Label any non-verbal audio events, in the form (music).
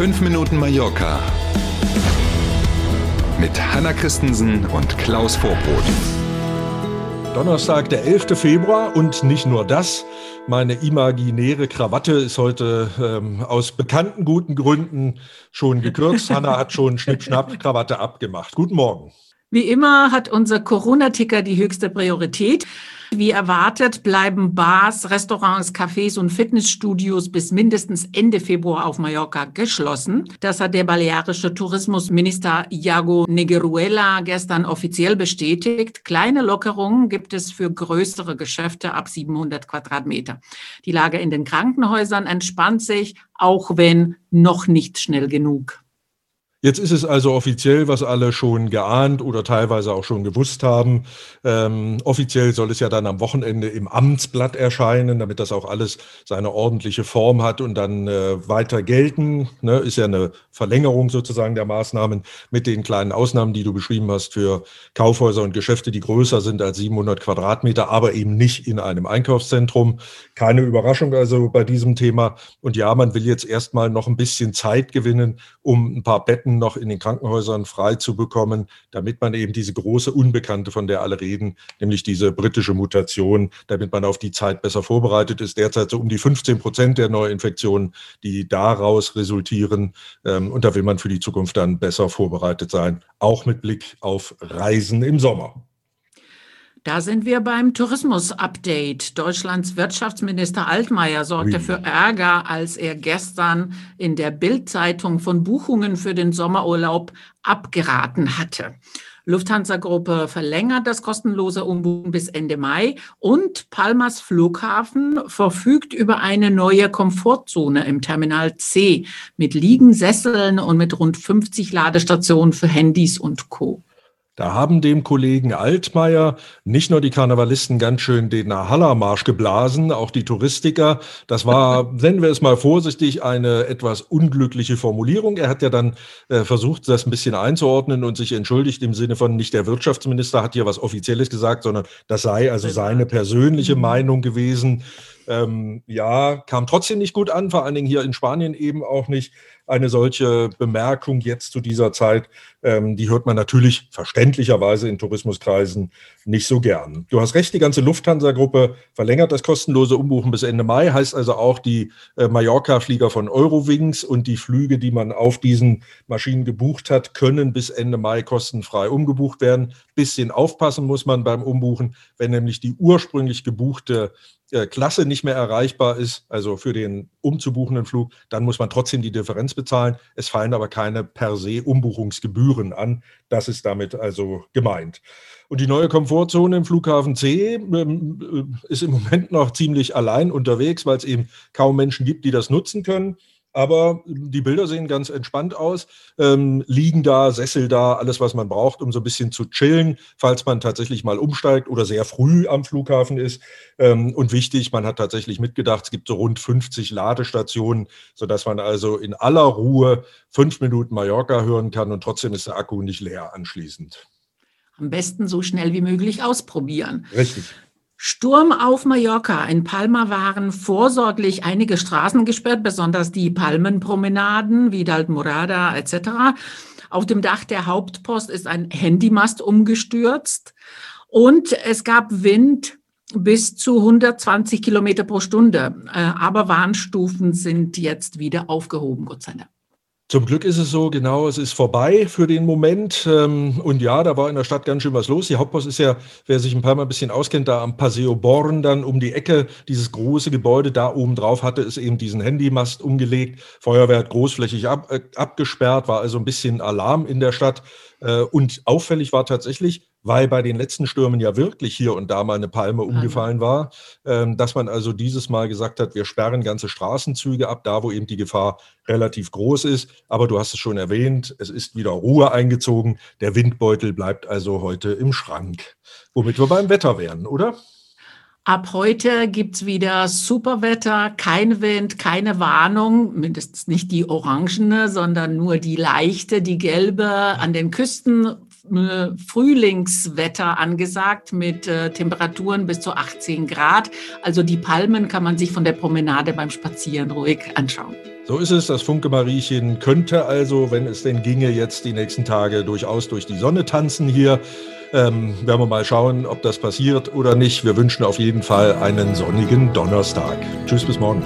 5 Minuten Mallorca mit Hanna Christensen und Klaus Vorbrot. Donnerstag, der 11. Februar und nicht nur das. Meine imaginäre Krawatte ist heute ähm, aus bekannten guten Gründen schon gekürzt. (laughs) Hanna hat schon Schnipp-Schnapp Krawatte abgemacht. Guten Morgen. Wie immer hat unser Corona-Ticker die höchste Priorität. Wie erwartet bleiben Bars, Restaurants, Cafés und Fitnessstudios bis mindestens Ende Februar auf Mallorca geschlossen. Das hat der balearische Tourismusminister Iago Negeruela gestern offiziell bestätigt. Kleine Lockerungen gibt es für größere Geschäfte ab 700 Quadratmeter. Die Lage in den Krankenhäusern entspannt sich, auch wenn noch nicht schnell genug. Jetzt ist es also offiziell, was alle schon geahnt oder teilweise auch schon gewusst haben. Ähm, offiziell soll es ja dann am Wochenende im Amtsblatt erscheinen, damit das auch alles seine ordentliche Form hat und dann äh, weiter gelten. Ne? Ist ja eine Verlängerung sozusagen der Maßnahmen mit den kleinen Ausnahmen, die du beschrieben hast für Kaufhäuser und Geschäfte, die größer sind als 700 Quadratmeter, aber eben nicht in einem Einkaufszentrum. Keine Überraschung also bei diesem Thema. Und ja, man will jetzt erstmal noch ein bisschen Zeit gewinnen, um ein paar Betten Betten noch in den Krankenhäusern frei zu bekommen, damit man eben diese große Unbekannte, von der alle reden, nämlich diese britische Mutation, damit man auf die Zeit besser vorbereitet ist. Derzeit so um die 15 Prozent der Neuinfektionen, die daraus resultieren. Ähm, und da will man für die Zukunft dann besser vorbereitet sein, auch mit Blick auf Reisen im Sommer. Da sind wir beim Tourismus-Update. Deutschlands Wirtschaftsminister Altmaier sorgte Ui. für Ärger, als er gestern in der Bild-Zeitung von Buchungen für den Sommerurlaub abgeraten hatte. Lufthansa-Gruppe verlängert das kostenlose Umbuchen bis Ende Mai und Palmas Flughafen verfügt über eine neue Komfortzone im Terminal C mit Liegensesseln und mit rund 50 Ladestationen für Handys und Co. Da haben dem Kollegen Altmaier nicht nur die Karnevalisten ganz schön den Hallermarsch geblasen, auch die Touristiker. Das war, (laughs) nennen wir es mal vorsichtig, eine etwas unglückliche Formulierung. Er hat ja dann äh, versucht, das ein bisschen einzuordnen und sich entschuldigt im Sinne von, nicht der Wirtschaftsminister hat hier was Offizielles gesagt, sondern das sei also seine persönliche mhm. Meinung gewesen. Ähm, ja, kam trotzdem nicht gut an, vor allen Dingen hier in Spanien eben auch nicht eine solche Bemerkung jetzt zu dieser Zeit, ähm, die hört man natürlich verständlicherweise in Tourismuskreisen nicht so gern. Du hast recht, die ganze Lufthansa-Gruppe verlängert das kostenlose Umbuchen bis Ende Mai, heißt also auch die äh, Mallorca-Flieger von Eurowings und die Flüge, die man auf diesen Maschinen gebucht hat, können bis Ende Mai kostenfrei umgebucht werden. Bisschen aufpassen muss man beim Umbuchen, wenn nämlich die ursprünglich gebuchte Klasse nicht mehr erreichbar ist, also für den umzubuchenden Flug, dann muss man trotzdem die Differenz bezahlen. Es fallen aber keine per se Umbuchungsgebühren an. Das ist damit also gemeint. Und die neue Komfortzone im Flughafen C ähm, äh, ist im Moment noch ziemlich allein unterwegs, weil es eben kaum Menschen gibt, die das nutzen können. Aber die Bilder sehen ganz entspannt aus. Ähm, liegen da, Sessel da, alles, was man braucht, um so ein bisschen zu chillen, falls man tatsächlich mal umsteigt oder sehr früh am Flughafen ist. Ähm, und wichtig, man hat tatsächlich mitgedacht, es gibt so rund 50 Ladestationen, sodass man also in aller Ruhe fünf Minuten Mallorca hören kann und trotzdem ist der Akku nicht leer anschließend. Am besten so schnell wie möglich ausprobieren. Richtig. Sturm auf Mallorca. In Palma waren vorsorglich einige Straßen gesperrt, besonders die Palmenpromenaden, Vidal Morada etc. Auf dem Dach der Hauptpost ist ein Handymast umgestürzt und es gab Wind bis zu 120 Kilometer pro Stunde. Äh, aber Warnstufen sind jetzt wieder aufgehoben, Gott sei Dank. Zum Glück ist es so, genau, es ist vorbei für den Moment. Ähm, und ja, da war in der Stadt ganz schön was los. Die Hauptpost ist ja, wer sich ein paar Mal ein bisschen auskennt, da am Paseo Born dann um die Ecke, dieses große Gebäude da oben drauf hatte es eben diesen Handymast umgelegt. Feuerwehr hat großflächig ab, äh, abgesperrt, war also ein bisschen Alarm in der Stadt. Äh, und auffällig war tatsächlich, weil bei den letzten Stürmen ja wirklich hier und da mal eine Palme umgefallen war, ähm, dass man also dieses Mal gesagt hat, wir sperren ganze Straßenzüge ab, da wo eben die Gefahr relativ groß ist. Aber du hast es schon erwähnt, es ist wieder Ruhe eingezogen. Der Windbeutel bleibt also heute im Schrank. Womit wir beim Wetter wären, oder? Ab heute gibt's wieder Superwetter, kein Wind, keine Warnung, mindestens nicht die orangene, sondern nur die leichte, die gelbe. An den Küsten äh, Frühlingswetter angesagt mit äh, Temperaturen bis zu 18 Grad. Also die Palmen kann man sich von der Promenade beim Spazieren ruhig anschauen. So ist es. Das Funke Mariechen könnte also, wenn es denn ginge, jetzt die nächsten Tage durchaus durch die Sonne tanzen hier. Ähm, werden wir mal schauen, ob das passiert oder nicht. Wir wünschen auf jeden Fall einen sonnigen Donnerstag. Tschüss, bis morgen.